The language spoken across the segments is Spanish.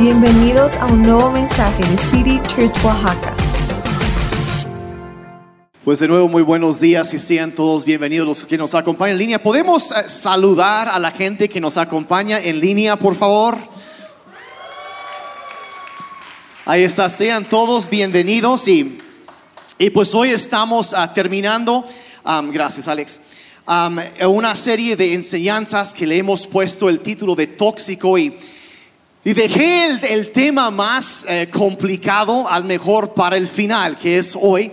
Bienvenidos a un nuevo mensaje de City Church Oaxaca. Pues de nuevo, muy buenos días y sean todos bienvenidos los que nos acompañan en línea. ¿Podemos eh, saludar a la gente que nos acompaña en línea, por favor? Ahí está, sean todos bienvenidos y, y pues hoy estamos ah, terminando, gracias Alex, una serie de enseñanzas que le hemos puesto el título de tóxico y, y dejé el, tema más eh, complicado al mejor para el final, que es hoy.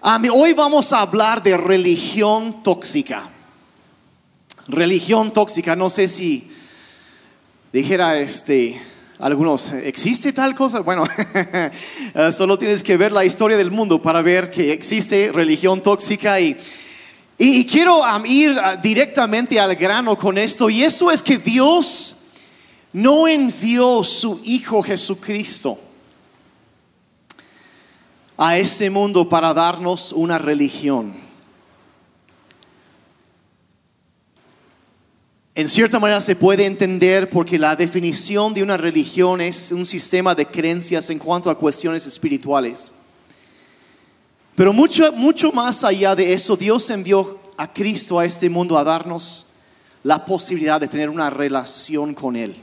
Am, hoy vamos a hablar de religión tóxica. Religión tóxica, no sé si dijera este algunos, ¿existe tal cosa? Bueno, eh, solo tienes que ver la historia del mundo para ver que existe religión tóxica y, y, quiero ir uh, directamente al grano con esto y eso es que Dios no envió su Hijo Jesucristo a este mundo para darnos una religión. En cierta manera se puede entender porque la definición de una religión es un sistema de creencias en cuanto a cuestiones espirituales. Pero mucho, mucho más allá de eso, Dios envió a Cristo a este mundo a darnos la posibilidad de tener una relación con Él.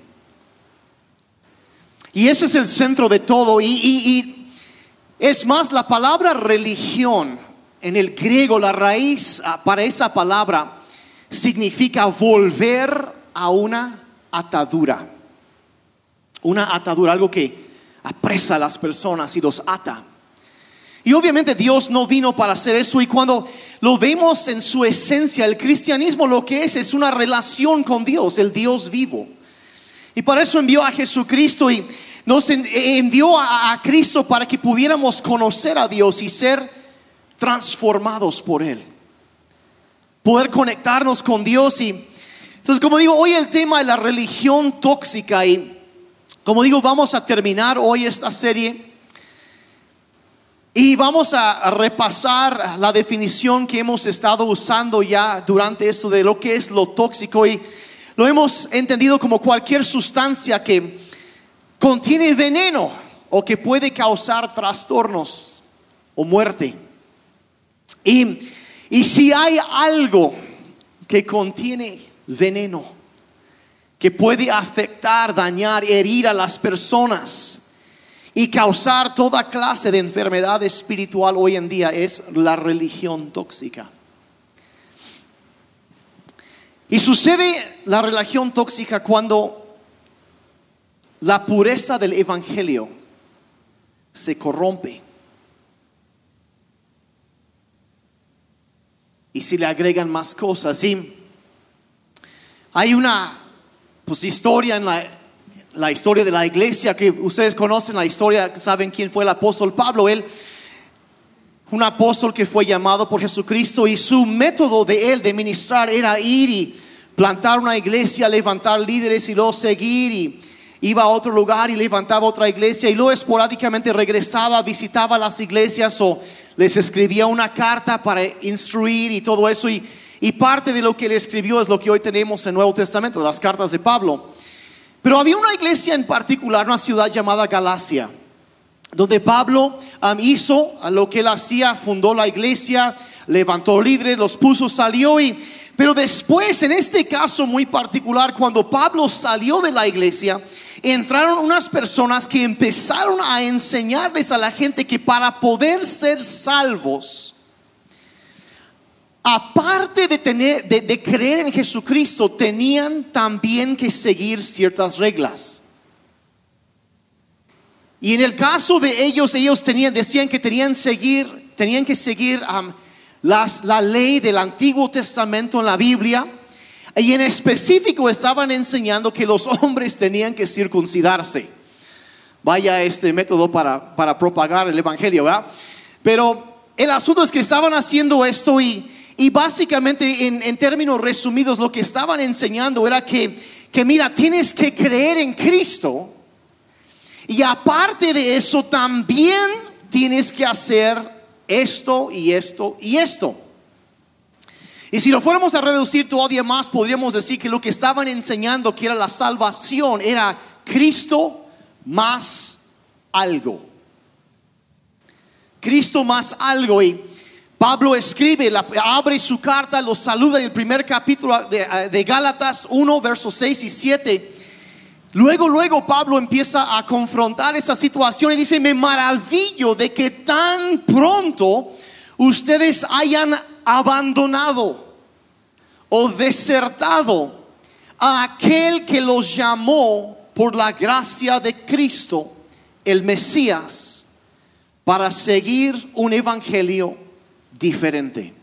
Y ese es el centro de todo. Y, es más, la palabra religión en el griego, la raíz ah, para esa palabra significa volver a una atadura. Una atadura, algo que apresa a las personas y los ata. Y obviamente Dios no vino para hacer eso y cuando lo vemos en su esencia, el cristianismo lo que es es una relación con Dios, el Dios vivo. Y para eso envió a Jesucristo y nos en- envió a, Cristo para que pudiéramos conocer a Dios y ser transformados por Él. Poder conectarnos con Dios y entonces como digo, hoy el tema de la religión tóxica y como digo, vamos a terminar hoy esta serie y vamos a repasar la definición que hemos estado usando ya durante esto de lo que es lo tóxico y lo hemos entendido como cualquier sustancia que contiene veneno o que puede causar trastornos o muerte. Y, y si hay algo que contiene veneno, que puede afectar, dañar, herir a las personas y causar toda clase de enfermedad espiritual hoy en día, es la religión tóxica. Y sucede la religión tóxica cuando la pureza del evangelio se corrompe. Y si le agregan más cosas, y hay una pues historia en la, la historia de la iglesia que ustedes conocen la historia, saben quién fue el apóstol Pablo, él un apóstol que fue llamado por Jesucristo y su método de él de ministrar era ir y plantar una iglesia, levantar líderes y luego seguir y iba a otro lugar y levantaba otra iglesia y luego esporádicamente regresaba, visitaba las iglesias o les escribía una carta para instruir y todo eso y, parte de lo que le escribió es lo que hoy tenemos en el Nuevo Testamento, las cartas de Pablo. Pero había una iglesia en particular, una ciudad llamada Galacia donde Pablo um, hizo lo que él hacía, fundó la iglesia, levantó líderes, los puso, salió y pero después, en este caso muy particular, cuando Pablo salió de la iglesia, entraron unas personas que empezaron a enseñarles a la gente que para poder ser salvos, aparte de, tener, de, de creer en Jesucristo, tenían también que seguir ciertas reglas. Y en el caso de ellos, ellos tenían, decían que tenían, seguir, tenían que seguir um, la ley del Antiguo Testamento en la Biblia. Y en específico estaban enseñando que los hombres tenían que circuncidarse. Vaya este método para, para propagar el Evangelio, ¿verdad? Pero el asunto es que estaban haciendo esto y, y básicamente en, en términos resumidos lo que estaban enseñando era que, que mira, tienes que creer en Cristo. Y aparte de eso, también tienes que hacer esto y esto y esto. Y si lo fuéramos a reducir todavía más, podríamos decir que lo que estaban enseñando, que era la salvación, era Cristo más algo. Cristo más algo. Y Pablo escribe, abre su carta, lo saluda en el primer capítulo de, de Gálatas 1, versos 6 y 7. Luego, luego Pablo empieza a confrontar esa situación y dice, me maravillo de que tan pronto ustedes hayan abandonado o desertado a aquel que los llamó por la gracia de Cristo, el Mesías, para seguir un evangelio diferente.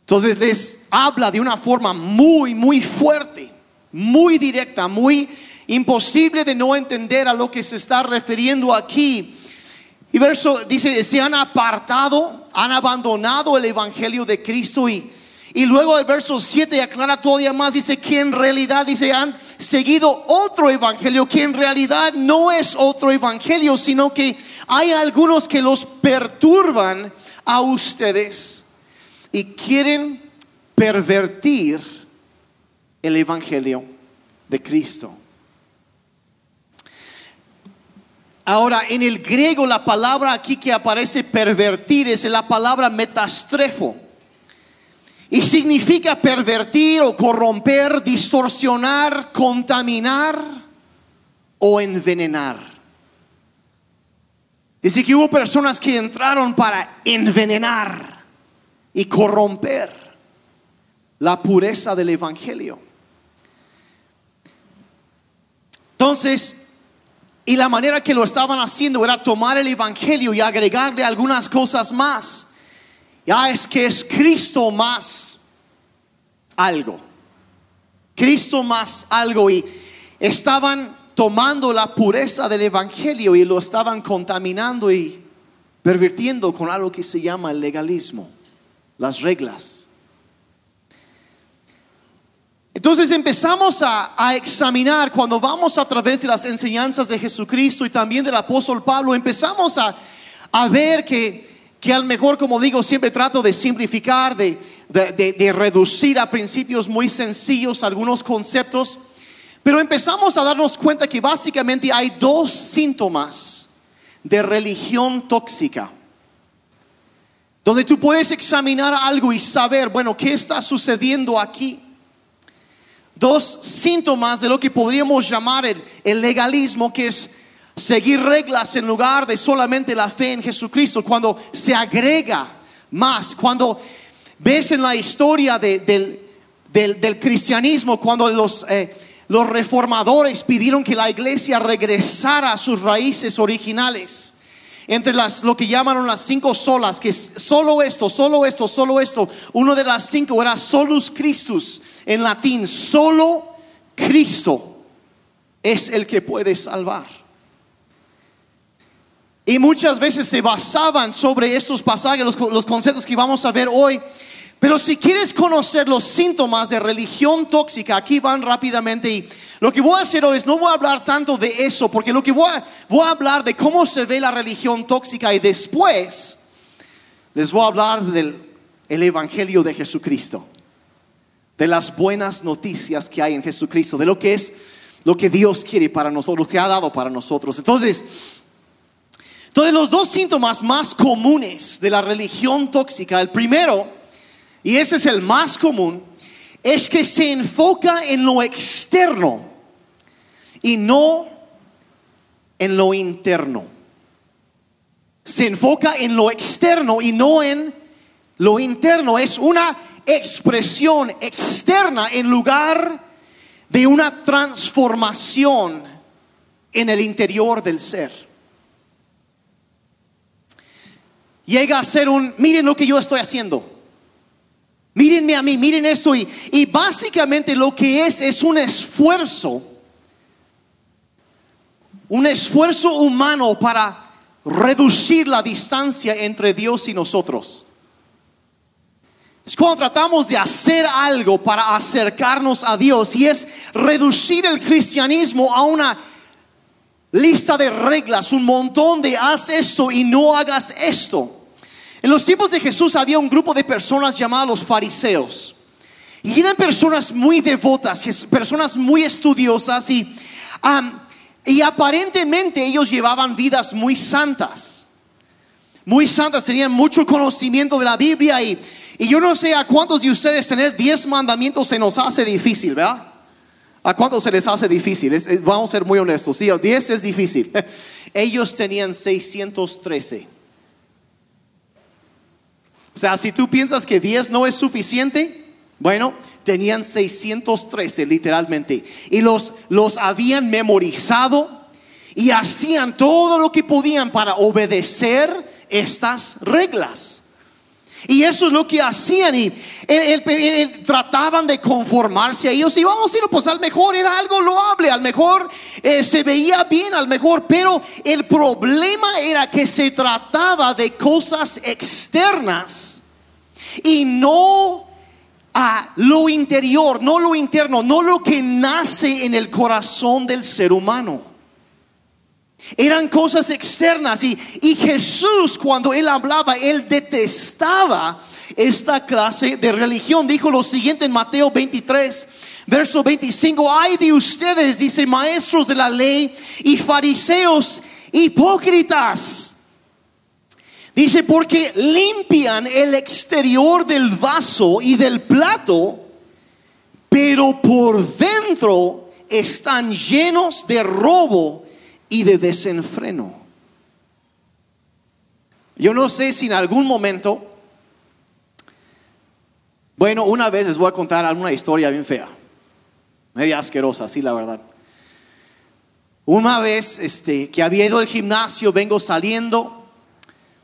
Entonces les habla de una forma muy, muy fuerte, muy directa, muy imposible de no entender a lo que se está refiriendo aquí. Y verso dice, se han apartado, han abandonado el Evangelio de Cristo y, y luego el verso 7 aclara todavía más, dice que en realidad, dice, han seguido otro Evangelio, que en realidad no es otro Evangelio, sino que hay algunos que los perturban a ustedes y quieren pervertir el Evangelio de Cristo. Ahora, en el griego la palabra aquí que aparece pervertir es la palabra metastrefo. Y significa pervertir o corromper, distorsionar, contaminar o envenenar. Dice que hubo personas que entraron para envenenar y corromper la pureza del Evangelio. Entonces, y la manera que lo estaban haciendo era tomar el Evangelio y agregarle algunas cosas más. Ya es que es Cristo más algo. Cristo más algo. Y estaban tomando la pureza del Evangelio y lo estaban contaminando y pervirtiendo con algo que se llama el legalismo, las reglas. Entonces empezamos a, examinar cuando vamos a través de las enseñanzas de Jesucristo y también del apóstol Pablo, empezamos a, ver que, que al mejor, como digo, siempre trato de simplificar, de, de reducir a principios muy sencillos algunos conceptos, pero empezamos a darnos cuenta que básicamente hay dos síntomas de religión tóxica donde tú puedes examinar algo y saber, bueno, ¿qué está sucediendo aquí? Dos síntomas de lo que podríamos llamar el, legalismo, que es seguir reglas en lugar de solamente la fe en Jesucristo, cuando se agrega más, cuando ves en la historia del, cristianismo, cuando los, eh, los reformadores pidieron que la iglesia regresara a sus raíces originales entre las, lo que llamaron las cinco solas, que solo esto, solo esto, solo esto. Uno de las cinco era solus Christus, en latín, solo Cristo es el que puede salvar. Y muchas veces se basaban sobre estos pasajes, los, los conceptos que vamos a ver hoy, pero si quieres conocer los síntomas de religión tóxica, aquí van rápidamente y lo que voy a hacer hoy es no voy a hablar tanto de eso, porque lo que voy a, voy a hablar de cómo se ve la religión tóxica y después les voy a hablar del el evangelio de Jesucristo, de las buenas noticias que hay en Jesucristo, de lo que es lo que Dios quiere para nosotros, lo que ha dado para nosotros. Entonces, entonces los dos síntomas más comunes de la religión tóxica, el primero y ese es el más común, es que se enfoca en lo externo y no en lo interno. Se enfoca en lo externo y no en lo interno. Es una expresión externa en lugar de una transformación en el interior del ser. Llega a ser un, miren lo que yo estoy haciendo. Mírenme a mí, miren eso. Y, y básicamente lo que es es un esfuerzo, un esfuerzo humano para reducir la distancia entre Dios y nosotros. Es cuando tratamos de hacer algo para acercarnos a Dios y es reducir el cristianismo a una lista de reglas, un montón de haz esto y no hagas esto. En los tiempos de Jesús había un grupo de personas llamados los fariseos. Y eran personas muy devotas, personas muy estudiosas y Y aparentemente ellos llevaban vidas muy santas. Muy santas, tenían mucho conocimiento de la Biblia y, y yo no sé a cuántos de ustedes tener 10 mandamientos se nos hace difícil, ¿verdad? ¿A cuántos se les hace difícil? Vamos a ser muy honestos. Sí, 10 es difícil. Ellos tenían 613. O sea, si tú piensas que 10 no es suficiente, bueno, tenían 613 literalmente. Y los, los habían memorizado y hacían todo lo que podían para obedecer estas reglas. Y eso es lo que hacían y trataban de conformarse a ellos y vamos a decirlo, pues al mejor era algo loable, al mejor eh, se veía bien, al mejor, pero el problema era que se trataba de cosas externas y no a lo interior, no lo interno, no lo que nace en el corazón del ser humano. Eran cosas externas y, y Jesús cuando él hablaba, él detestaba esta clase de religión. Dijo lo siguiente en Mateo 23, verso 25, ay de ustedes, dice maestros de la ley y fariseos hipócritas. Dice, porque limpian el exterior del vaso y del plato, pero por dentro están llenos de robo y de desenfreno. Yo no sé si en algún momento, bueno, una vez les voy a contar alguna historia bien fea, media asquerosa, sí, la verdad. Una vez este, que había ido al gimnasio, vengo saliendo,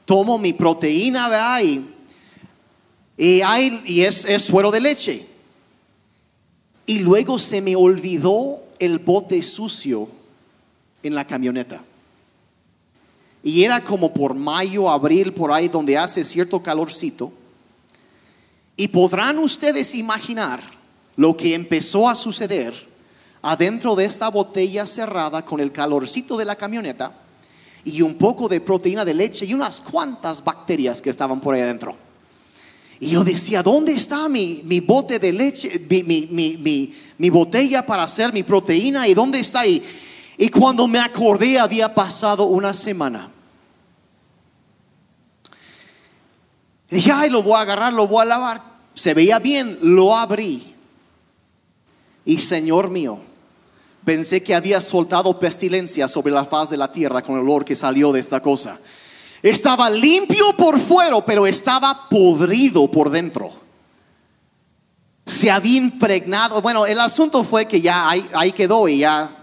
tomo mi proteína, ¿verdad? Y, y, y es, es suero de leche. Y luego se me olvidó el bote sucio en la camioneta. Y era como por mayo, abril, por ahí donde hace cierto calorcito. Y podrán ustedes imaginar lo que empezó a suceder adentro de esta botella cerrada con el calorcito de la camioneta y un poco de proteína de leche y unas cuantas bacterias que estaban por ahí adentro. Y yo decía, ¿dónde está mi, mi bote de leche, mi, mi- mi- botella para hacer mi proteína? ¿Y dónde está? Y, y cuando me acordé había pasado una semana. Dije, ay, lo voy a agarrar, lo voy a lavar. Se veía bien, lo abrí. Y Señor mío, pensé que había soltado pestilencia sobre la faz de la tierra con el olor que salió de esta cosa. Estaba limpio por fuera, pero estaba podrido por dentro. Se había impregnado. Bueno, el asunto fue que ya ahí, ahí quedó y ya.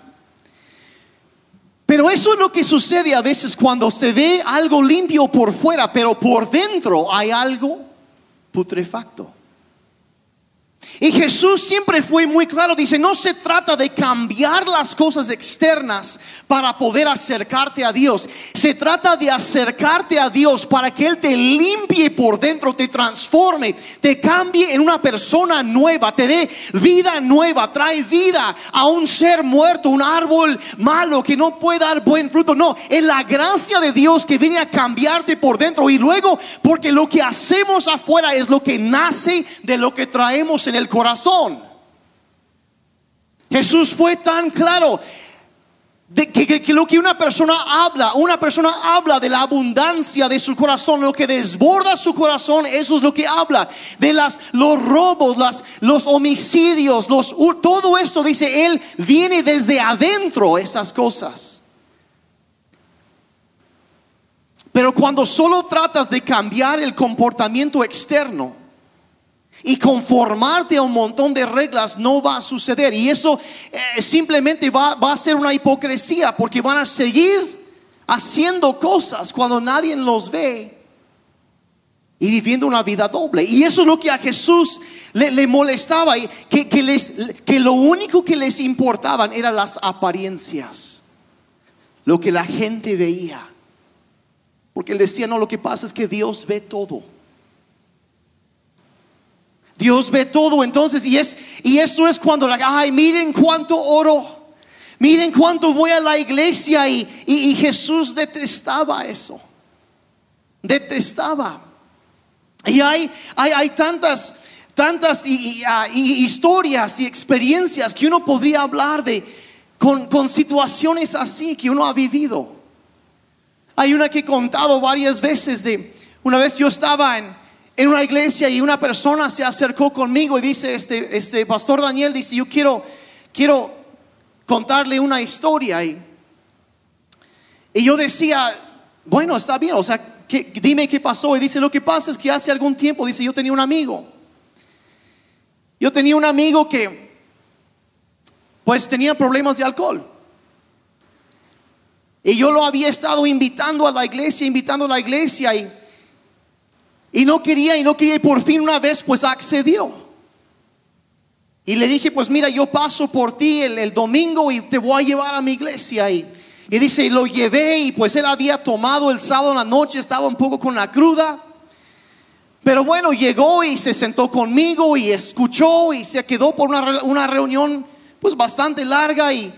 Pero eso es lo que sucede a veces cuando se ve algo limpio por fuera, pero por dentro hay algo putrefacto. Y Jesús siempre fue muy claro, dice, no se trata de cambiar las cosas externas para poder acercarte a Dios. Se trata de acercarte a Dios para que Él te limpie por dentro, te transforme, te cambie en una persona nueva, te dé vida nueva, trae vida a un ser muerto, un árbol malo que no puede dar buen fruto. No, es la gracia de Dios que viene a cambiarte por dentro y luego porque lo que hacemos afuera es lo que nace de lo que traemos en el corazón. Jesús fue tan claro de que, que- lo que una persona habla, una persona habla de la abundancia de su corazón, lo que desborda su corazón, eso es lo que habla. De las, los robos, las, los homicidios, los, todo esto dice él, viene desde adentro esas cosas. Pero cuando solo tratas de cambiar el comportamiento externo, y conformarte a un montón de reglas no va a suceder. Y eso eh, simplemente va, a ser una hipocresía porque van a seguir haciendo cosas cuando nadie los ve y viviendo una vida doble. Y eso es lo que a Jesús le, le molestaba, que, que les, que lo único que les importaban eran las apariencias, lo que la gente veía. Porque él decía, no, lo que pasa es que Dios ve todo. Dios ve todo entonces y es y eso es cuando la ay miren cuánto oro miren cuánto voy a la iglesia y, y- Jesús detestaba eso detestaba y hay hay, hay tantas tantas ah, y historias y experiencias que uno podría hablar de con, con situaciones así que uno ha vivido. Hay una que he contado varias veces de, una vez yo estaba en, en una iglesia y una persona se acercó conmigo y dice, este, este pastor Daniel dice, yo quiero, quiero contarle una historia. Y, y yo decía, bueno, está bien, o sea, dime qué pasó. Y dice, lo que pasa es que hace algún tiempo, dice, yo tenía un amigo. Yo tenía un amigo que, pues, tenía problemas de alcohol. Y yo lo había estado invitando a la iglesia, invitando a la iglesia y, y no quería y no quería y por fin una vez pues accedió. Y le dije, pues mira, yo paso por ti el, domingo y te voy a llevar a mi iglesia. Y, y dice, y lo llevé y pues él había tomado el sábado en la noche, estaba un poco con la cruda. Pero bueno, llegó y se sentó conmigo y escuchó y se quedó por una, una reunión pues bastante larga y,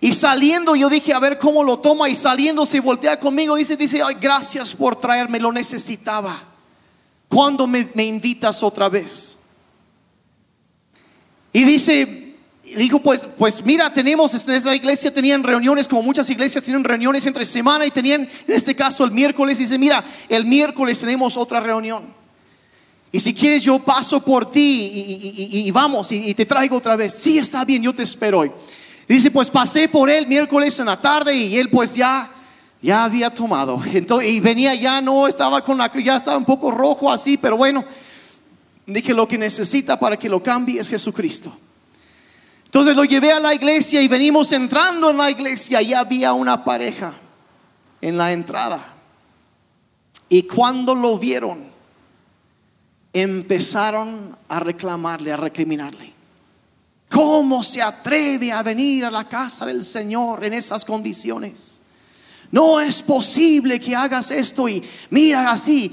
y saliendo yo dije, a ver cómo lo toma. Y saliendo se voltea conmigo. Dice, dice, ay, gracias por traerme, lo necesitaba. ¿Cuándo me, invitas otra vez? Y dice, dijo, pues, pues mira, tenemos, en esa iglesia tenían reuniones, como muchas iglesias tienen reuniones entre semana y tenían, en este caso, el miércoles. Dice, mira, el miércoles tenemos otra reunión. Y si quieres, yo paso por ti y, vamos y, y, te traigo otra vez. Sí, está bien, yo te espero hoy. Dice, pues pasé por él miércoles en la tarde y él pues ya, ya había tomado. Y venía ya, no estaba con la, ya estaba un poco rojo así, pero bueno, dije lo que necesita para que lo cambie es Jesucristo. Entonces lo llevé a la iglesia y venimos entrando en la iglesia y había una pareja en la entrada. Y cuando lo vieron, empezaron a reclamarle, a recriminarle. ¿Cómo se atreve a venir a la casa del Señor en esas condiciones? No es posible que hagas esto y mira así.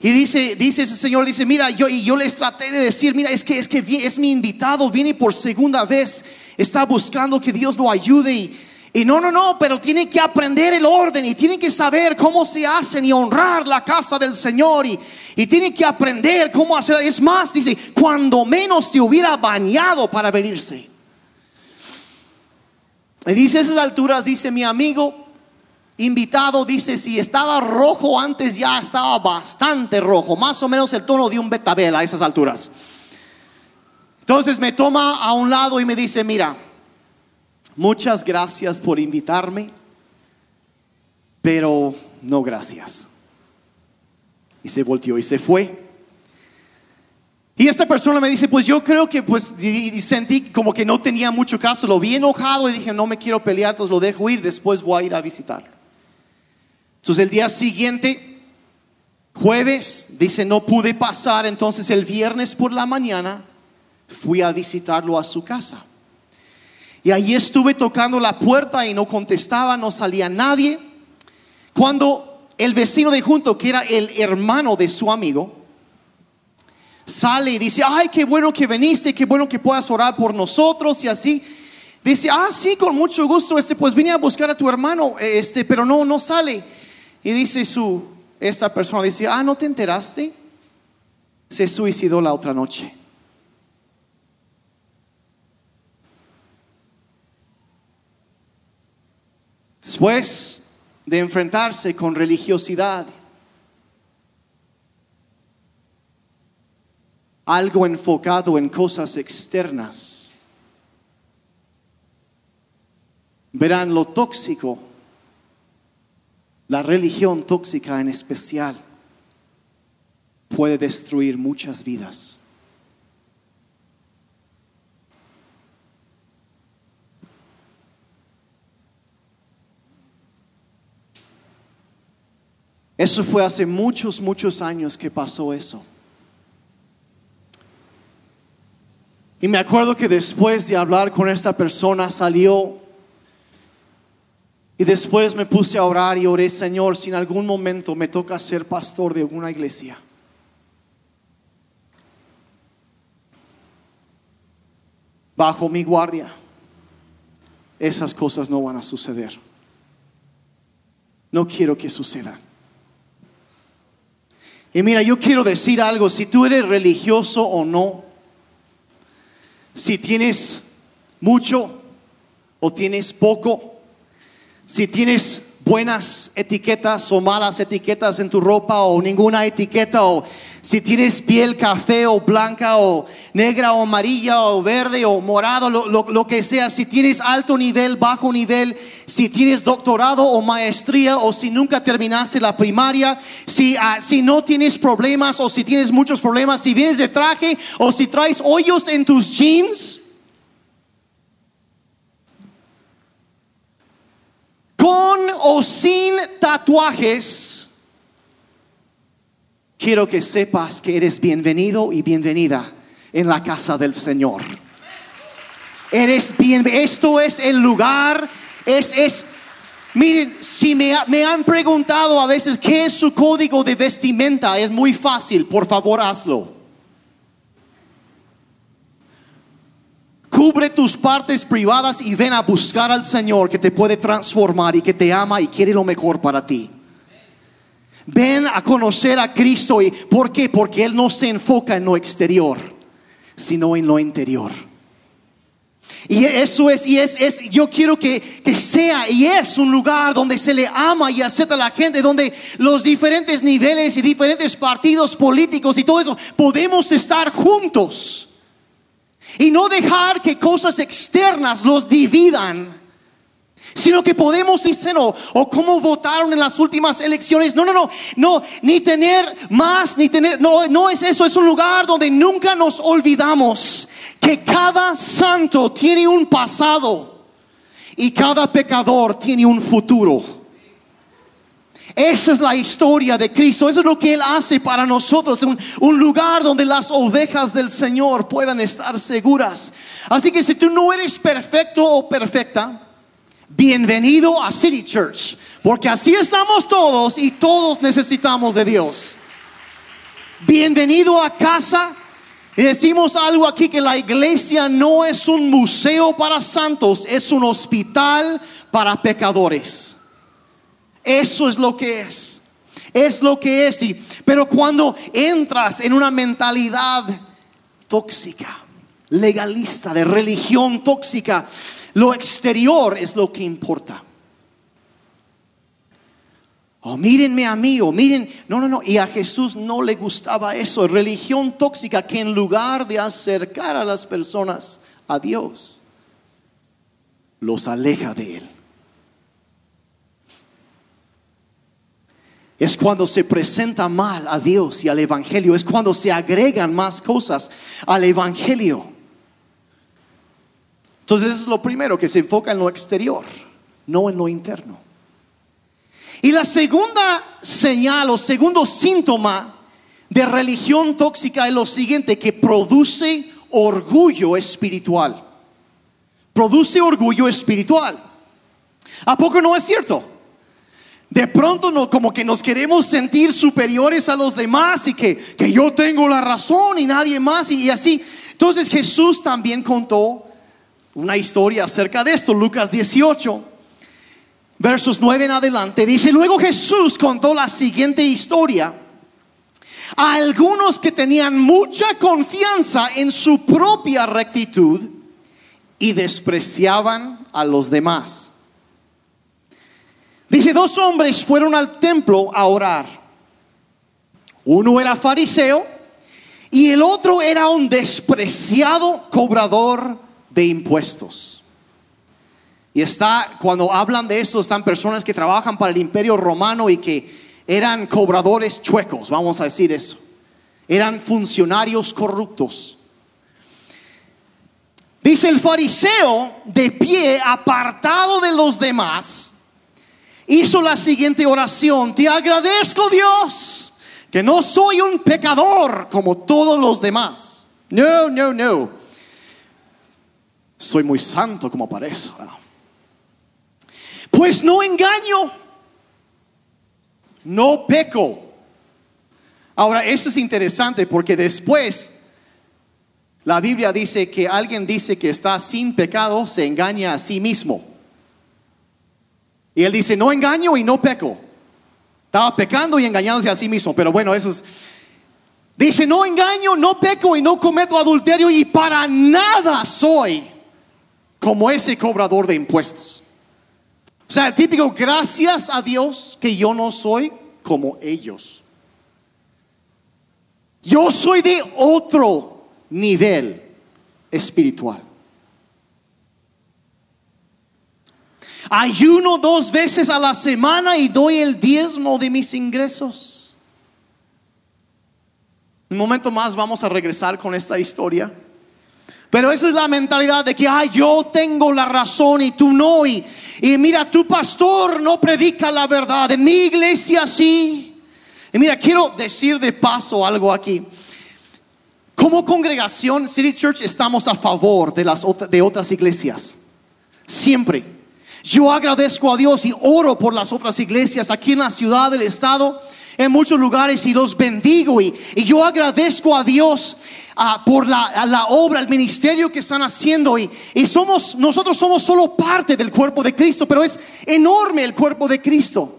Y dice, dice ese señor, dice, mira, yo, y yo les traté de decir, mira, es que, es que es mi invitado, viene por segunda vez, está buscando que Dios lo ayude y, y no, no, no, pero tiene que aprender el orden y tiene que saber cómo se hacen y honrar la casa del Señor y, y tiene que aprender cómo hacer. Es más, dice, cuando menos se hubiera bañado para venirse. Y dice esas alturas, dice mi amigo invitado, dice, si estaba rojo antes ya estaba bastante rojo, más o menos el tono de un betabel a esas alturas. Entonces me toma a un lado y me dice, mira, muchas gracias por invitarme, pero no gracias. Y se volteó y se fue. Y esta persona me dice, pues yo creo que pues sentí como que no tenía mucho caso, lo vi enojado y dije, no me quiero pelear, entonces lo dejo ir, después voy a ir a visitarlo. Entonces el día siguiente, jueves, dice, no pude pasar, entonces el viernes por la mañana fui a visitarlo a su casa. Y ahí estuve tocando la puerta y no contestaba, no salía nadie. Cuando el vecino de junto, que era el hermano de su amigo, sale y dice, ay, qué bueno que viniste, qué bueno que puedas orar por nosotros y así. Dice, ah, sí, con mucho gusto, este, pues vine a buscar a tu hermano, este, pero no, no sale. Y dice su, esta persona, dice, ah, ¿no te enteraste? Se suicidó la otra noche. Después de enfrentarse con religiosidad, algo enfocado en cosas externas, verán lo tóxico, la religión tóxica en especial, puede destruir muchas vidas. Eso fue hace muchos, muchos años que pasó eso. Y me acuerdo que después de hablar con esta persona salió y después me puse a orar y oré, Señor, si en algún momento me toca ser pastor de alguna iglesia. Bajo mi guardia, esas cosas no van a suceder. No quiero que sucedan. Y mira, yo quiero decir algo, si tú eres religioso o no, si tienes mucho o tienes poco, si tienes buenas etiquetas o malas etiquetas en tu ropa o ninguna etiqueta o si tienes piel café o blanca o negra o amarilla o verde o morado, lo, lo- lo que sea, si tienes alto nivel, bajo nivel, si tienes doctorado o maestría o si nunca terminaste la primaria, si, ah, si no tienes problemas o si tienes muchos problemas, si vienes de traje o si traes hoyos en tus jeans. Con o sin tatuajes, quiero que sepas que eres bienvenido y bienvenida en la casa del Señor. Eres bien, esto es el lugar, es, es, miren, si me, me han preguntado a veces qué es su código de vestimenta, es muy fácil, por favor hazlo. Cubre tus partes privadas y ven a buscar al Señor que te puede transformar y que te ama y quiere lo mejor para ti. Ven a conocer a Cristo y ¿por qué? Porque él no se enfoca en lo exterior, sino en lo interior. Y eso es, y es, es yo quiero que, que sea y es un lugar donde se le ama y acepta a la gente, donde los diferentes niveles y diferentes partidos políticos y todo eso podemos estar juntos. Y no dejar que cosas externas los dividan. Sino que podemos decir, no, o cómo votaron en las últimas elecciones. No, no, no, no, ni tener más, ni tener, no, no es eso, es un lugar donde nunca nos olvidamos que cada santo tiene un pasado y cada pecador tiene un futuro. Esa es la historia de Cristo. Eso es lo que Él hace para nosotros. Un, un lugar donde las ovejas del Señor puedan estar seguras. Así que si tú no eres perfecto o perfecta, bienvenido a City Church. Porque así estamos todos y todos necesitamos de Dios. Bienvenido a casa. Y decimos algo aquí que la iglesia no es un museo para santos, es un hospital para pecadores. Eso es lo que es. Es lo que es. Y- pero cuando entras en una mentalidad tóxica, legalista, de religión tóxica, lo exterior es lo que importa. Oh, mírenme a mí, o miren, no, no, no, y a Jesús no le gustaba eso, religión tóxica que en lugar de acercar a las personas a Dios, los aleja de Él. Es cuando se presenta mal a Dios y al Evangelio. Es cuando se agregan más cosas al Evangelio. Entonces es lo primero, que se enfoca en lo exterior, no en lo interno. Y la segunda señal o segundo síntoma de religión tóxica es lo siguiente, que produce orgullo espiritual. Produce orgullo espiritual. ¿A poco no es cierto? De pronto no, como que nos queremos sentir superiores a los demás y que, que yo tengo la razón y nadie más y, y así. Entonces Jesús también contó una historia acerca de esto, Lucas 18, versos 9 en adelante. Dice, luego Jesús contó la siguiente historia a algunos que tenían mucha confianza en su propia rectitud y despreciaban a los demás. Dice, dos hombres fueron al templo a orar. Uno era fariseo y el otro era un despreciado cobrador de impuestos. Y está, cuando hablan de esto, están personas que trabajan para el imperio romano y que eran cobradores chuecos, vamos a decir eso. Eran funcionarios corruptos. Dice el fariseo de pie, apartado de los demás, hizo la siguiente oración. Te agradezco Dios que no soy un pecador como todos los demás. No, no, no. Soy muy santo como para eso. Pues no engaño. No peco. Ahora, eso es interesante porque después la Biblia dice que alguien dice que está sin pecado, se engaña a sí mismo. Y él dice, no engaño y no peco. Estaba pecando y engañándose a sí mismo. Pero bueno, eso es... Dice, no engaño, no peco y no cometo adulterio y para nada soy como ese cobrador de impuestos. O sea, el típico, gracias a Dios que yo no soy como ellos. Yo soy de otro nivel espiritual. Ayuno dos veces a la semana y doy el diezmo de mis ingresos. Un momento más vamos a regresar con esta historia. Pero esa es la mentalidad de que, ay, yo tengo la razón y tú no. Y, y mira, tu pastor no predica la verdad. En mi iglesia sí. Y mira, quiero decir de paso algo aquí. Como congregación City Church estamos a favor de las de otras iglesias. Siempre. Yo agradezco a Dios y oro por las otras iglesias aquí en la ciudad del estado en muchos lugares y los bendigo. Y, yo agradezco a Dios ah, por la, obra, el ministerio que están haciendo. Y, y somos, nosotros somos solo parte del cuerpo de Cristo, pero es enorme el cuerpo de Cristo.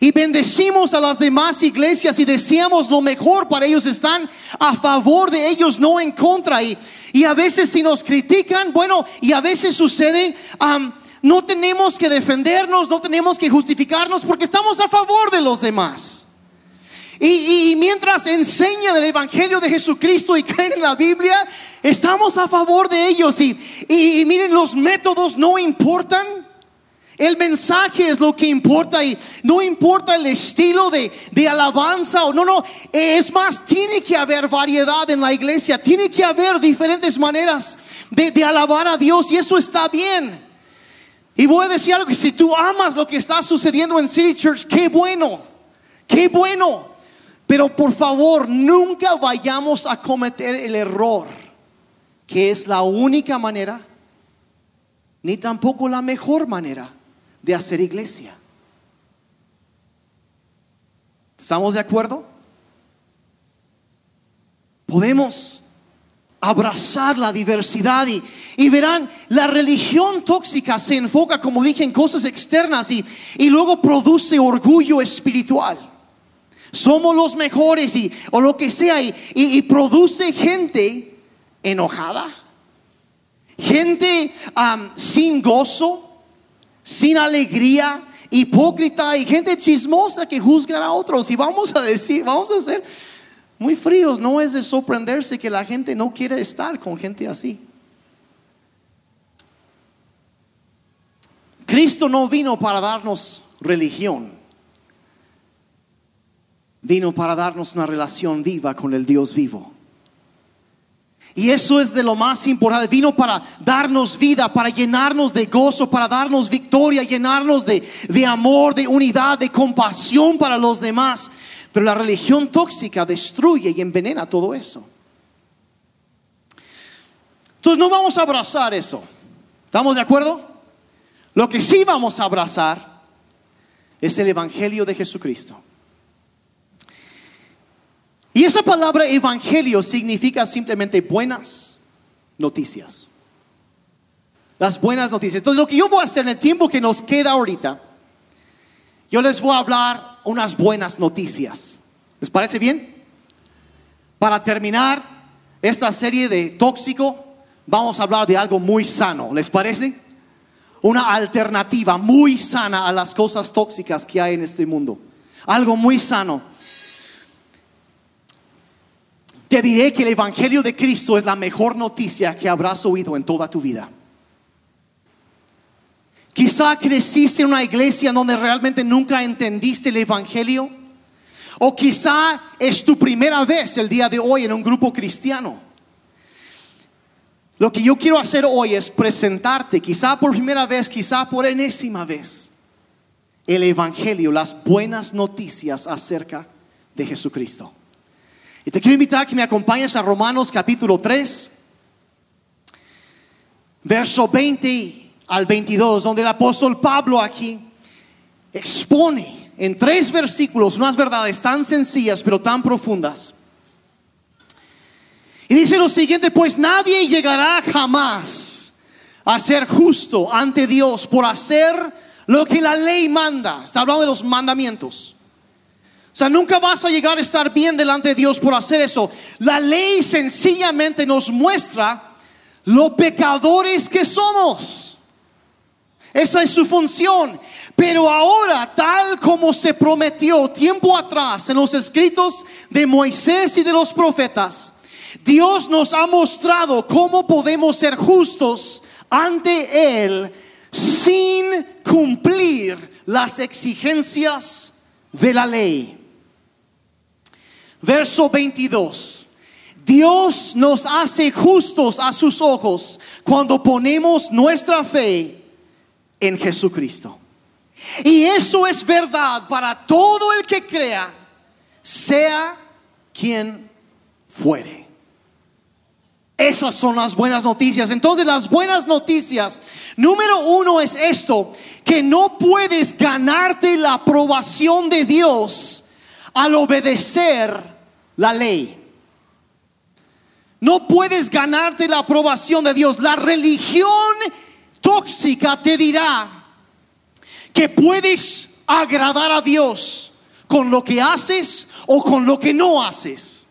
Y bendecimos a las demás iglesias y deseamos lo mejor para ellos. Están a favor de ellos, no en contra. Y, y a veces si nos critican, bueno, y a veces sucede, no tenemos que defendernos, no tenemos que justificarnos porque estamos a favor de los demás. Y, mientras enseñan el Evangelio de Jesucristo y creen en la Biblia, estamos a favor de ellos. Y, y, miren, los métodos no importan. El mensaje es lo que importa y no importa el estilo de, alabanza o no, no. Es más, tiene que haber variedad en la iglesia, tiene que haber diferentes maneras de, de alabar a Dios y eso está bien. Y voy a decir algo que si tú amas lo que está sucediendo en City Church, qué bueno, qué bueno. Pero por favor, nunca vayamos a cometer el error, que es la única manera, ni tampoco la mejor manera de hacer iglesia. ¿Estamos de acuerdo? Podemos abrazar la diversidad y, y, verán, la religión tóxica se enfoca, como dije, en cosas externas y, y luego produce orgullo espiritual somos los mejores y, o lo que sea, y, produce gente enojada, gente sin gozo, sin alegría, hipócrita y gente chismosa que juzgan a otros. Y vamos a decir, vamos a ser muy fríos, no es de sorprenderse que la gente no quiere estar con gente así. Cristo no vino para darnos religión vino para darnos una relación viva con el Dios vivo. Y eso es de lo más importante. Vino para darnos vida, para llenarnos de gozo, para darnos victoria, llenarnos de, de, amor, de unidad, de compasión para los demás. Pero la religión tóxica destruye y envenena todo eso. Entonces no vamos a abrazar eso. ¿Estamos de acuerdo? Lo que sí vamos a abrazar es el Evangelio de Jesucristo. Y esa palabra evangelio significa simplemente buenas noticias. Las buenas noticias. Entonces lo que yo voy a hacer en el tiempo que nos queda ahorita, yo les voy a hablar unas buenas noticias. ¿Les parece bien? Para terminar esta serie de tóxico, vamos a hablar de algo muy sano. ¿Les parece? Una alternativa muy sana a las cosas tóxicas que hay en este mundo. Algo muy sano. Te diré que el Evangelio de Cristo es la mejor noticia que habrás oído en toda tu vida. Quizá creciste en una iglesia donde realmente nunca entendiste el Evangelio. O quizá es tu primera vez el día de hoy en un grupo cristiano. Lo que yo quiero hacer hoy es presentarte, quizá por primera vez, quizá por enésima vez, el Evangelio, las buenas noticias acerca de Jesucristo. Y te quiero invitar que me acompañes a Romanos capítulo 3, verso 20 al 22, donde el apóstol Pablo aquí expone en tres versículos unas verdades tan sencillas pero tan profundas. Y dice lo siguiente, pues nadie llegará jamás a ser justo ante Dios por hacer lo que la ley manda. Está hablando de los mandamientos. O sea, nunca vas a llegar a estar bien delante de Dios por hacer eso. La ley sencillamente nos muestra los pecadores que somos. Esa es su función. Pero ahora, tal como se prometió tiempo atrás en los escritos de Moisés y de los profetas, Dios nos ha mostrado cómo podemos ser justos ante Él sin cumplir las exigencias de la ley. Verso 22. Dios nos hace justos a sus ojos cuando ponemos nuestra fe en Jesucristo. Y eso es verdad para todo el que crea, sea quien fuere. Esas son las buenas noticias. Entonces las buenas noticias, número uno es esto, que no puedes ganarte la aprobación de Dios al obedecer la ley. No puedes ganarte la aprobación de Dios. La religión tóxica te dirá que puedes agradar a Dios con lo que haces o con lo que no haces.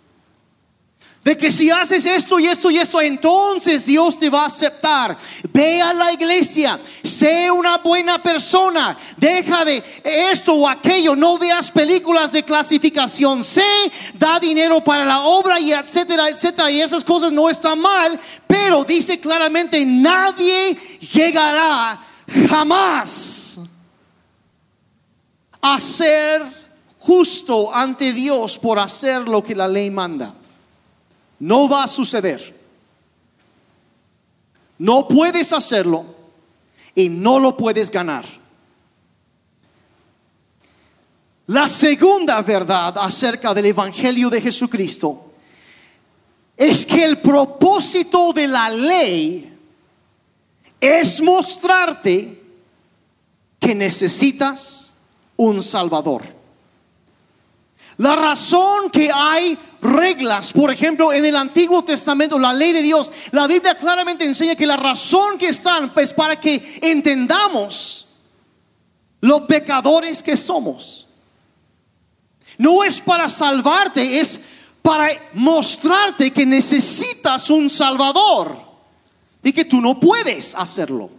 De que si haces esto y esto y esto, entonces Dios te va a aceptar. Ve a la iglesia, sé una buena persona, deja de esto o aquello, no veas películas de clasificación, sé, da dinero para la obra y etcétera, etcétera. Y esas cosas no están mal, pero dice claramente, nadie llegará jamás a ser justo ante Dios por hacer lo que la ley manda. No va a suceder. No puedes hacerlo y no lo puedes ganar. La segunda verdad acerca del Evangelio de Jesucristo es que el propósito de la ley es mostrarte que necesitas un Salvador. La razón que hay reglas, por ejemplo, en el Antiguo Testamento, la ley de Dios, la Biblia claramente enseña que la razón que están, pues para que entendamos los pecadores que somos. No es para salvarte, es para mostrarte que necesitas un Salvador y que tú no puedes hacerlo.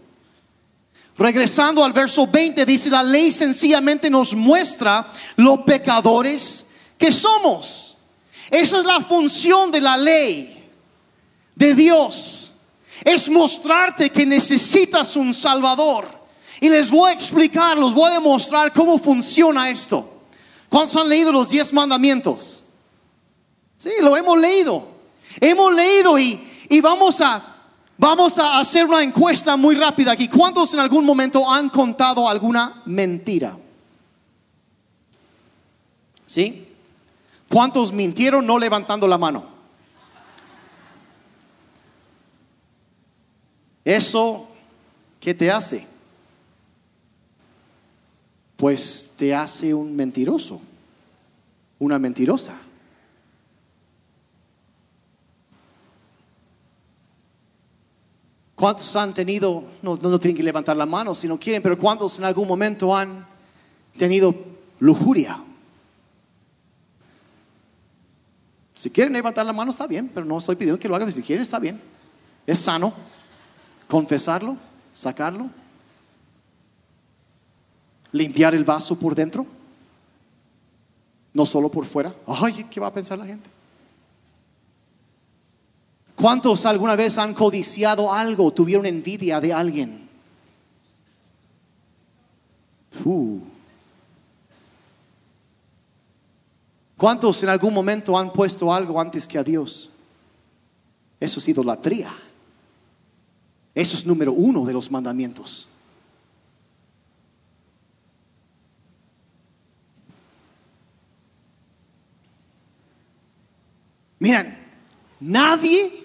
Regresando al verso 20, dice, la ley sencillamente nos muestra los pecadores que somos. Esa es la función de la ley de Dios. Es mostrarte que necesitas un Salvador. Y les voy a explicar, les voy a demostrar cómo funciona esto. ¿Cuántos han leído los diez mandamientos? Sí, lo hemos leído. Hemos leído y, y vamos a Vamos a hacer una encuesta muy rápida aquí. ¿Cuántos en algún momento han contado alguna mentira? ¿Sí? ¿Cuántos mintieron no levantando la mano? Eso, ¿qué te hace? Pues te hace un mentiroso, una mentirosa. ¿Cuántos han tenido, no, no tienen que levantar la mano si no quieren, pero cuántos en algún momento han tenido lujuria? Si quieren levantar la mano está bien, pero no estoy pidiendo que lo hagan. Si quieren está bien. Es sano confesarlo, sacarlo, limpiar el vaso por dentro, no solo por fuera. Ay, ¿qué va a pensar la gente? ¿Cuántos alguna vez han codiciado algo, tuvieron envidia de alguien? Uh. ¿Cuántos en algún momento han puesto algo antes que a Dios? Eso es idolatría. Eso es número uno de los mandamientos. Miren, nadie,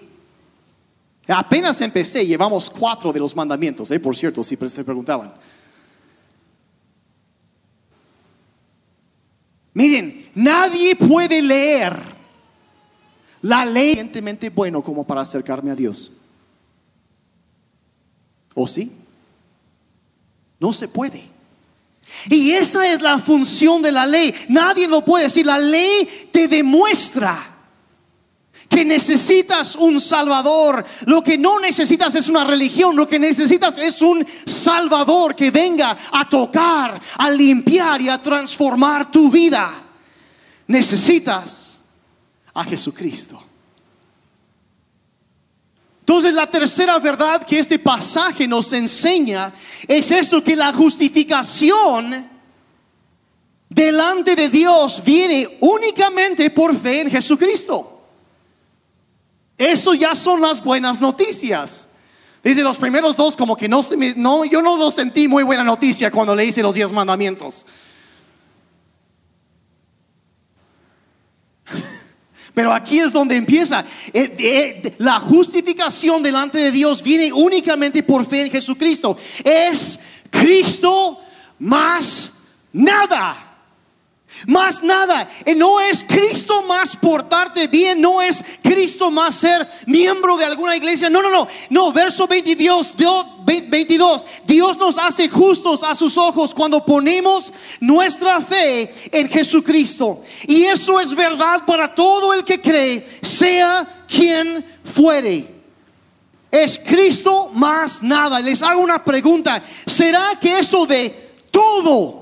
apenas empecé, llevamos cuatro de los mandamientos, eh, por cierto, si se preguntaban. Miren, nadie puede leer la ley suficientemente bueno como para acercarme a Dios. ¿O sí? No se puede. Y esa es la función de la ley. Nadie lo puede decir. La ley te demuestra que necesitas un salvador. Lo que no necesitas es una religión, lo que necesitas es un salvador que venga a tocar, a limpiar y a transformar tu vida. Necesitas a Jesucristo. Entonces la tercera verdad que este pasaje nos enseña es esto, que la justificación delante de Dios viene únicamente por fe en Jesucristo. Eso ya son las buenas noticias. Dice los primeros dos como que no, no yo no lo sentí muy buena noticia cuando le hice los diez mandamientos. Pero aquí es donde empieza. Eh, eh, la justificación delante de Dios viene únicamente por fe en Jesucristo. Es Cristo más nada. Más nada. Y no es Cristo más portarte bien, no es Cristo más ser miembro de alguna iglesia. No, no, no. No, verso 22, Dios, 22. Dios nos hace justos a sus ojos cuando ponemos nuestra fe en Jesucristo. Y eso es verdad para todo el que cree, sea quien fuere. Es Cristo más nada. Les hago una pregunta. ¿Será que eso de todo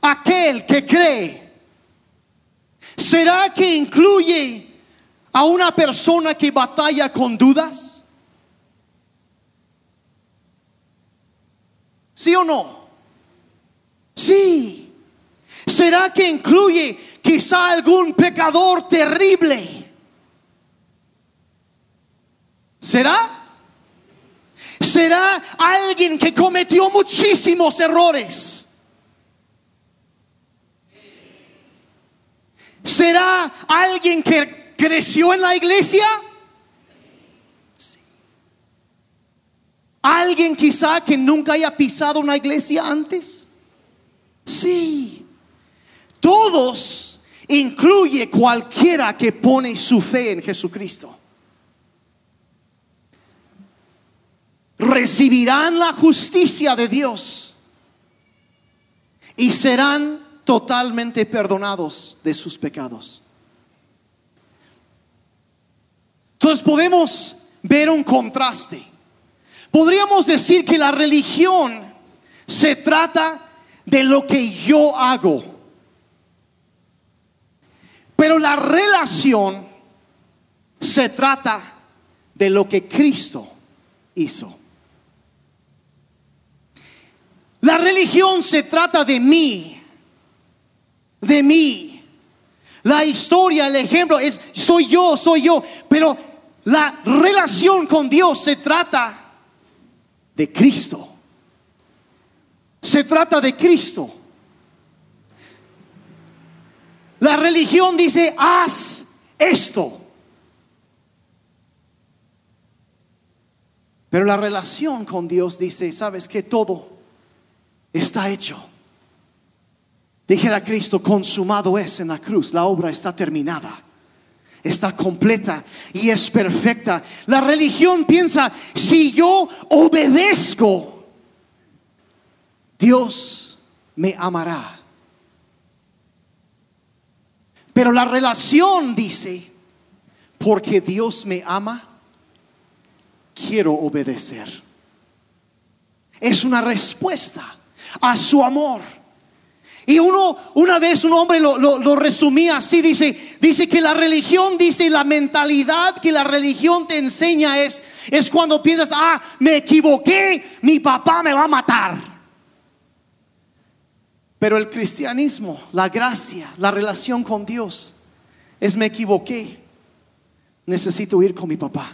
aquel que cree? ¿Será que incluye a una persona que batalla con dudas? ¿Sí o no? Sí. ¿Será que incluye quizá algún pecador terrible? ¿Será? ¿Será alguien que cometió muchísimos errores? ¿Será alguien que creció en la iglesia? ¿Alguien quizá que nunca haya pisado una iglesia antes? Sí. Todos incluye cualquiera que pone su fe en Jesucristo. Recibirán la justicia de Dios y serán totalmente perdonados de sus pecados. Entonces podemos ver un contraste. Podríamos decir que la religión se trata de lo que yo hago. Pero la relación se trata de lo que Cristo hizo. La religión se trata de mí, de mí. La historia, el ejemplo es, soy yo, soy yo. Pero la relación con Dios se trata de Cristo. Se trata de Cristo. La religión dice, haz esto. Pero la relación con Dios dice, sabes que todo está hecho. Dijera Cristo, consumado es en la cruz, la obra está terminada. Está completa y es perfecta. La religión piensa, si yo obedezco, Dios me amará. Pero la relación dice, porque Dios me ama, quiero obedecer. Es una respuesta a su amor. Y uno, una vez un hombre lo, resumía así, dice, dice que la religión, dice, la mentalidad que la religión te enseña es, es cuando piensas, ah, me equivoqué, mi papá me va a matar. Pero el cristianismo, la gracia, la relación con Dios, es me equivoqué, necesito ir con mi papá.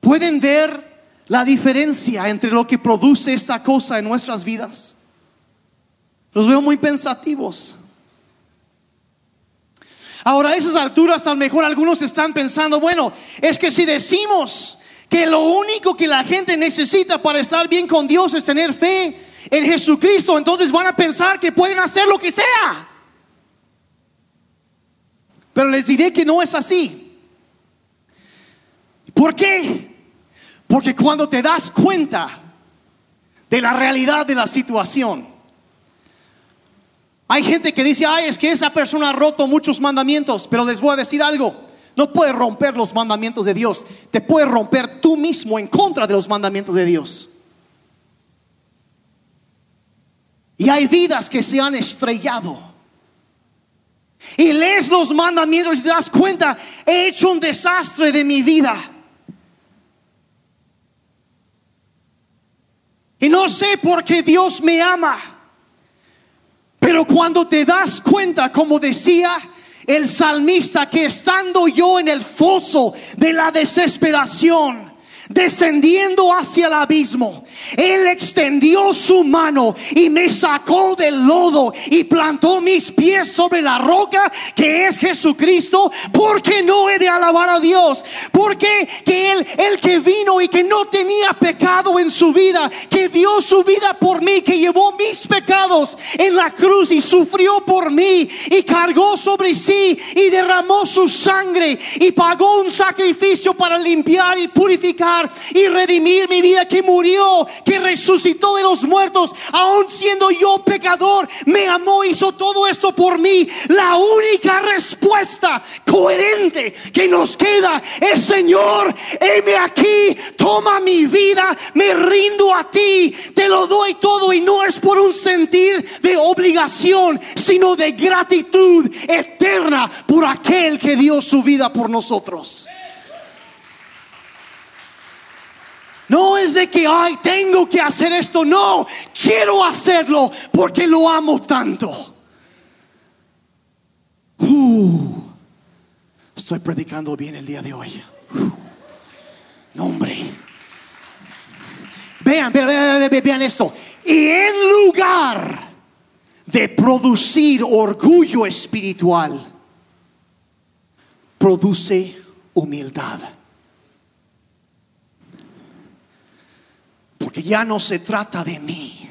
Pueden ver la diferencia entre lo que produce esta cosa en nuestras vidas. Los veo muy pensativos. Ahora a esas alturas a lo mejor algunos están pensando, bueno, es que si decimos que lo único que la gente necesita para estar bien con Dios es tener fe en Jesucristo, entonces van a pensar que pueden hacer lo que sea. Pero les diré que no es así. ¿Por qué? Porque cuando te das cuenta de la realidad de la situación, Hay gente que dice, ay, es que esa persona ha roto muchos mandamientos, pero les voy a decir algo. No puedes romper los mandamientos de Dios. Te puedes romper tú mismo en contra de los mandamientos de Dios. Y hay vidas que se han estrellado. Y lees los mandamientos y te das cuenta, he hecho un desastre de mi vida. Y no sé por qué Dios me ama. Pero cuando te das cuenta, como decía el salmista, que estando yo en el foso de la desesperación, descendiendo hacia el abismo, Él extendió su mano y me sacó del lodo y plantó mis pies sobre la roca que es Jesucristo, porque no he de alabar a Dios, porque que Él, el que vino y que no tenía pecado en su vida, que dio su vida por mí, que llevó mis pecados en la cruz y sufrió por mí y cargó sobre sí y derramó su sangre y pagó un sacrificio para limpiar y purificar y redimir mi vida, que murió, que resucitó de los muertos, aun siendo yo pecador, me amó, hizo todo esto por mí. La única respuesta coherente que nos queda es, Señor, heme aquí, toma mi vida, me rindo a ti, te lo doy todo y no es por un sentir de obligación, sino de gratitud eterna por aquel que dio su vida por nosotros. No es de que, ay, tengo que hacer esto. No, quiero hacerlo porque lo amo tanto. Uh, estoy predicando bien el día de hoy. Uh, no, hombre. Vean, vean, vean, vean esto. Y en lugar de producir orgullo espiritual, produce humildad. Porque ya no se trata de mí,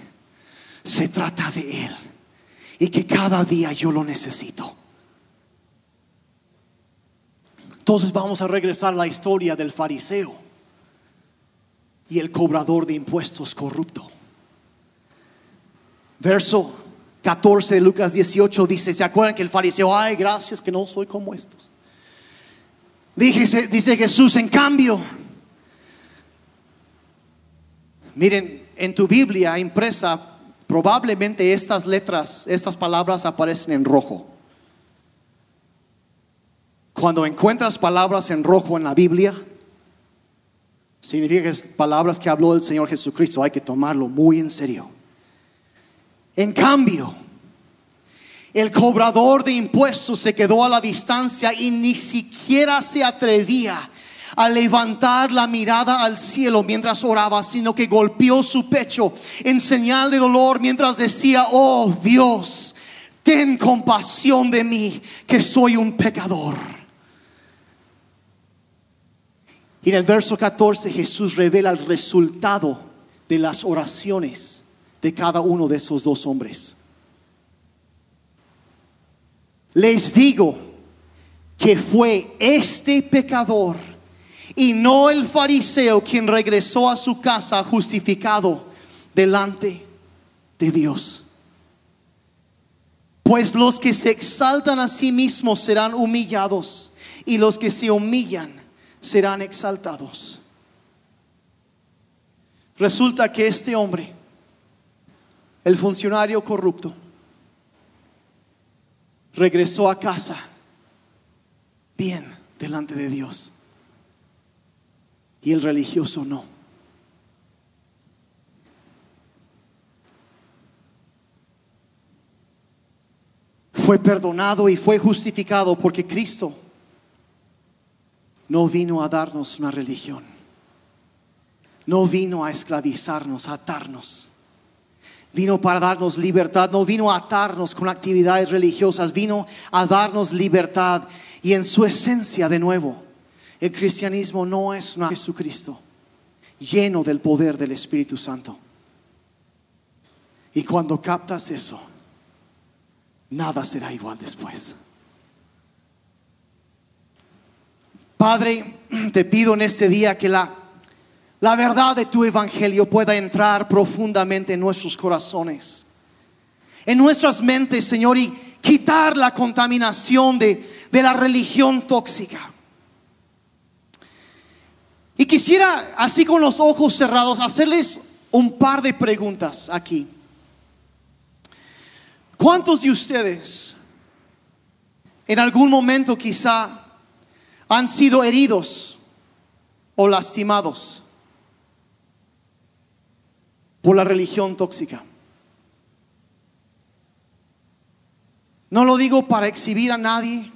se trata de Él. Y que cada día yo lo necesito. Entonces vamos a regresar a la historia del fariseo y el cobrador de impuestos corrupto. Verso 14 de Lucas 18 dice, ¿se acuerdan que el fariseo, ay, gracias que no soy como estos? Dice, dice Jesús, en cambio, Miren, en tu Biblia impresa, probablemente estas letras, estas palabras aparecen en rojo. Cuando encuentras palabras en rojo en la Biblia, significa que es palabras que habló el Señor Jesucristo. Hay que tomarlo muy en serio. En cambio, el cobrador de impuestos se quedó a la distancia y ni siquiera se atrevía a levantar la mirada al cielo mientras oraba, sino que golpeó su pecho en señal de dolor mientras decía, oh Dios, ten compasión de mí, que soy un pecador. Y en el verso 14 Jesús revela el resultado de las oraciones de cada uno de esos dos hombres. Les digo que fue este pecador y no el fariseo quien regresó a su casa justificado delante de Dios. Pues los que se exaltan a sí mismos serán humillados y los que se humillan serán exaltados. Resulta que este hombre, el funcionario corrupto, regresó a casa bien delante de Dios y el religioso no. Fue perdonado y fue justificado porque Cristo no vino a darnos una religión. No vino a esclavizarnos, a atarnos. Vino para darnos libertad, no vino a atarnos con actividades religiosas, vino a darnos libertad y en su esencia de nuevo el cristianismo no es un Jesucristo lleno del poder del Espíritu Santo. Y cuando captas eso, nada será igual después. Padre, te pido en este día que la, la verdad de tu evangelio pueda entrar profundamente en nuestros corazones. en nuestras mentes, Señor, y quitar la contaminación de, de la religión tóxica. Y quisiera, así con los ojos cerrados, hacerles un par de preguntas aquí. ¿Cuántos de ustedes en algún momento quizá han sido heridos o lastimados por la religión tóxica? No lo digo para exhibir a nadie,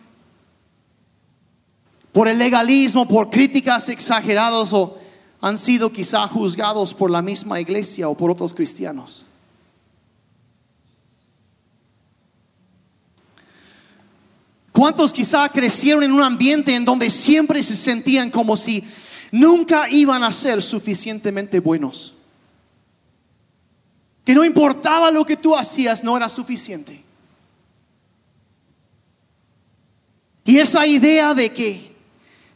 por el legalismo, por críticas exageradas o han sido quizá juzgados por la misma iglesia o por otros cristianos. ¿Cuántos quizá crecieron en un ambiente en donde siempre se sentían como si nunca iban a ser suficientemente buenos? Que no importaba lo que tú hacías, no era suficiente. Y esa idea de que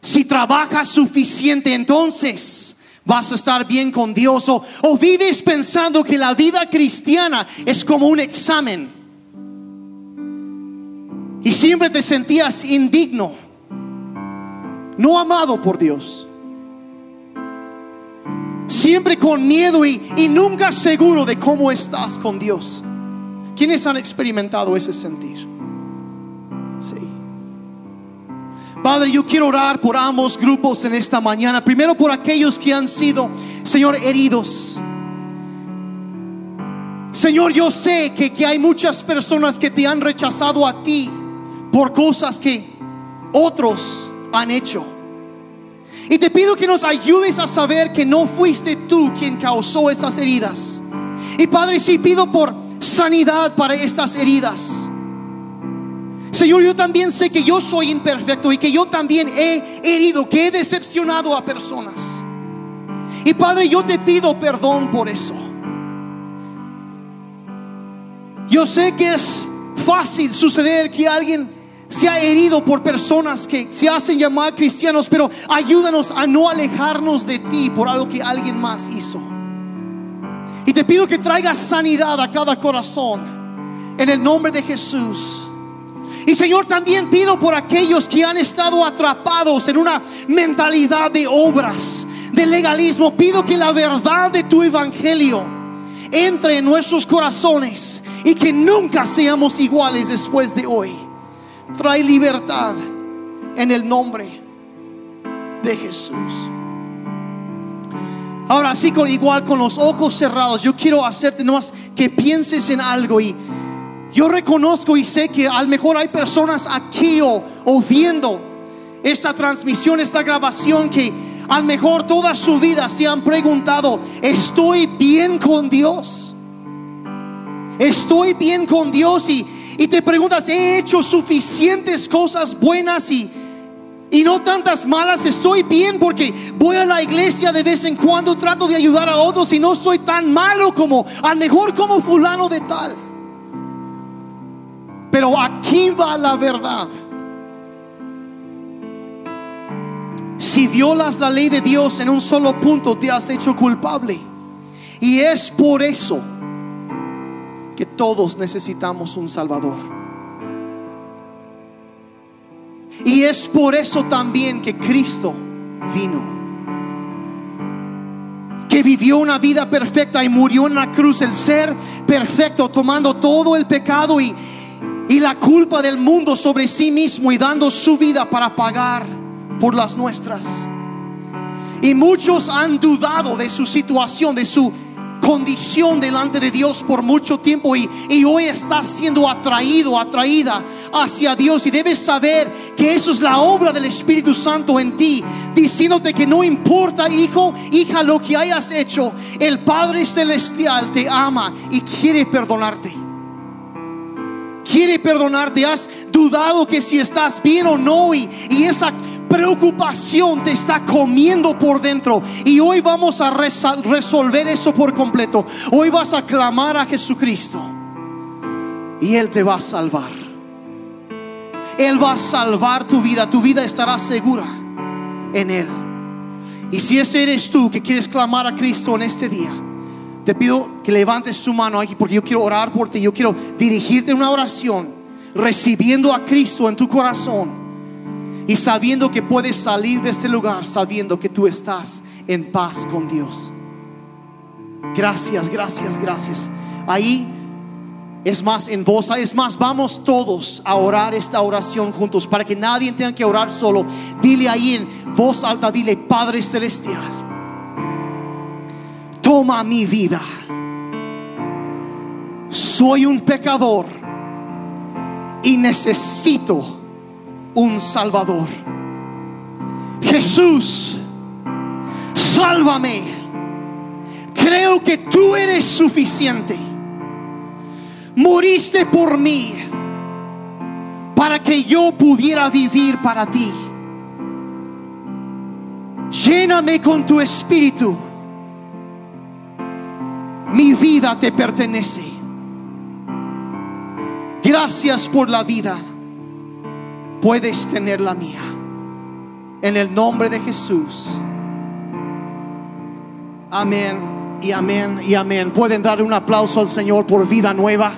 si trabajas suficiente, entonces vas a estar bien con Dios. O, vives pensando que la vida cristiana es como un examen. Y siempre te sentías indigno, no amado por Dios. Siempre con miedo y, y nunca seguro de cómo estás con Dios. ¿Quiénes han experimentado ese sentir? Sí. Padre, yo quiero orar por ambos grupos en esta mañana. Primero por aquellos que han sido, Señor, heridos. Señor, yo sé que, que hay muchas personas que te han rechazado a ti por cosas que otros han hecho. Y te pido que nos ayudes a saber que no fuiste tú quien causó esas heridas. Y Padre, sí pido por sanidad para estas heridas. Señor, yo también sé que yo soy imperfecto y que yo también he herido, que he decepcionado a personas. Y Padre, yo te pido perdón por eso. Yo sé que es fácil suceder que alguien se ha herido por personas que se hacen llamar cristianos, pero ayúdanos a no alejarnos de ti por algo que alguien más hizo. Y te pido que traigas sanidad a cada corazón en el nombre de Jesús. Y Señor, también pido por aquellos que han estado atrapados en una mentalidad de obras, de legalismo. Pido que la verdad de tu evangelio entre en nuestros corazones y que nunca seamos iguales después de hoy. Trae libertad en el nombre de Jesús. Ahora sí, con igual con los ojos cerrados, yo quiero hacerte más que pienses en algo y yo reconozco y sé que a lo mejor hay personas aquí o, viendo esta transmisión, esta grabación que a lo mejor toda su vida se han preguntado, ¿estoy bien con Dios? ¿Estoy bien con Dios? Y, y te preguntas, ¿he hecho suficientes cosas buenas y, y no tantas malas? ¿Estoy bien porque voy a la iglesia de vez en cuando, trato de ayudar a otros y no soy tan malo como, a lo mejor como fulano de tal? Pero aquí va la verdad. Si violas la ley de Dios en un solo punto, te has hecho culpable. Y es por eso que todos necesitamos un Salvador. Y es por eso también que Cristo vino. Que vivió una vida perfecta y murió en la cruz, el ser perfecto, tomando todo el pecado y, y la culpa del mundo sobre sí mismo y dando su vida para pagar por las nuestras. Y muchos han dudado de su situación, de su condición delante de Dios por mucho tiempo y, hoy estás siendo atraído, atraída hacia Dios y debes saber que eso es la obra del Espíritu Santo en ti, diciéndote que no importa, hijo, hija, lo que hayas hecho, el Padre Celestial te ama y quiere perdonarte quiere perdonarte. Has dudado que si estás bien o no y, esa preocupación te está comiendo por dentro. Y hoy vamos a resolver eso por completo. Hoy vas a clamar a Jesucristo y Él te va a salvar. Él va a salvar tu vida. Tu vida estará segura en Él. Y si ese eres tú que quieres clamar a Cristo en este día, Te pido que levantes tu mano aquí porque yo quiero orar por ti. Yo quiero dirigirte una oración recibiendo a Cristo en tu corazón y sabiendo que puedes salir de este lugar sabiendo que tú estás en paz con Dios. Gracias, gracias, gracias. Ahí es más en voz, es más, vamos todos a orar esta oración juntos para que nadie tenga que orar solo. Dile ahí en voz alta, dile Padre Celestial, toma mi vida. Soy un pecador y necesito un Salvador. Jesús, sálvame. Creo que tú eres suficiente. Moriste por mí para que yo pudiera vivir para ti. Lléname con tu espíritu. Mi vida te pertenece. Gracias por la vida. Puedes tener la mía. En el nombre de Jesús. Amén y amén y amén. Pueden dar un aplauso al Señor por vida nueva.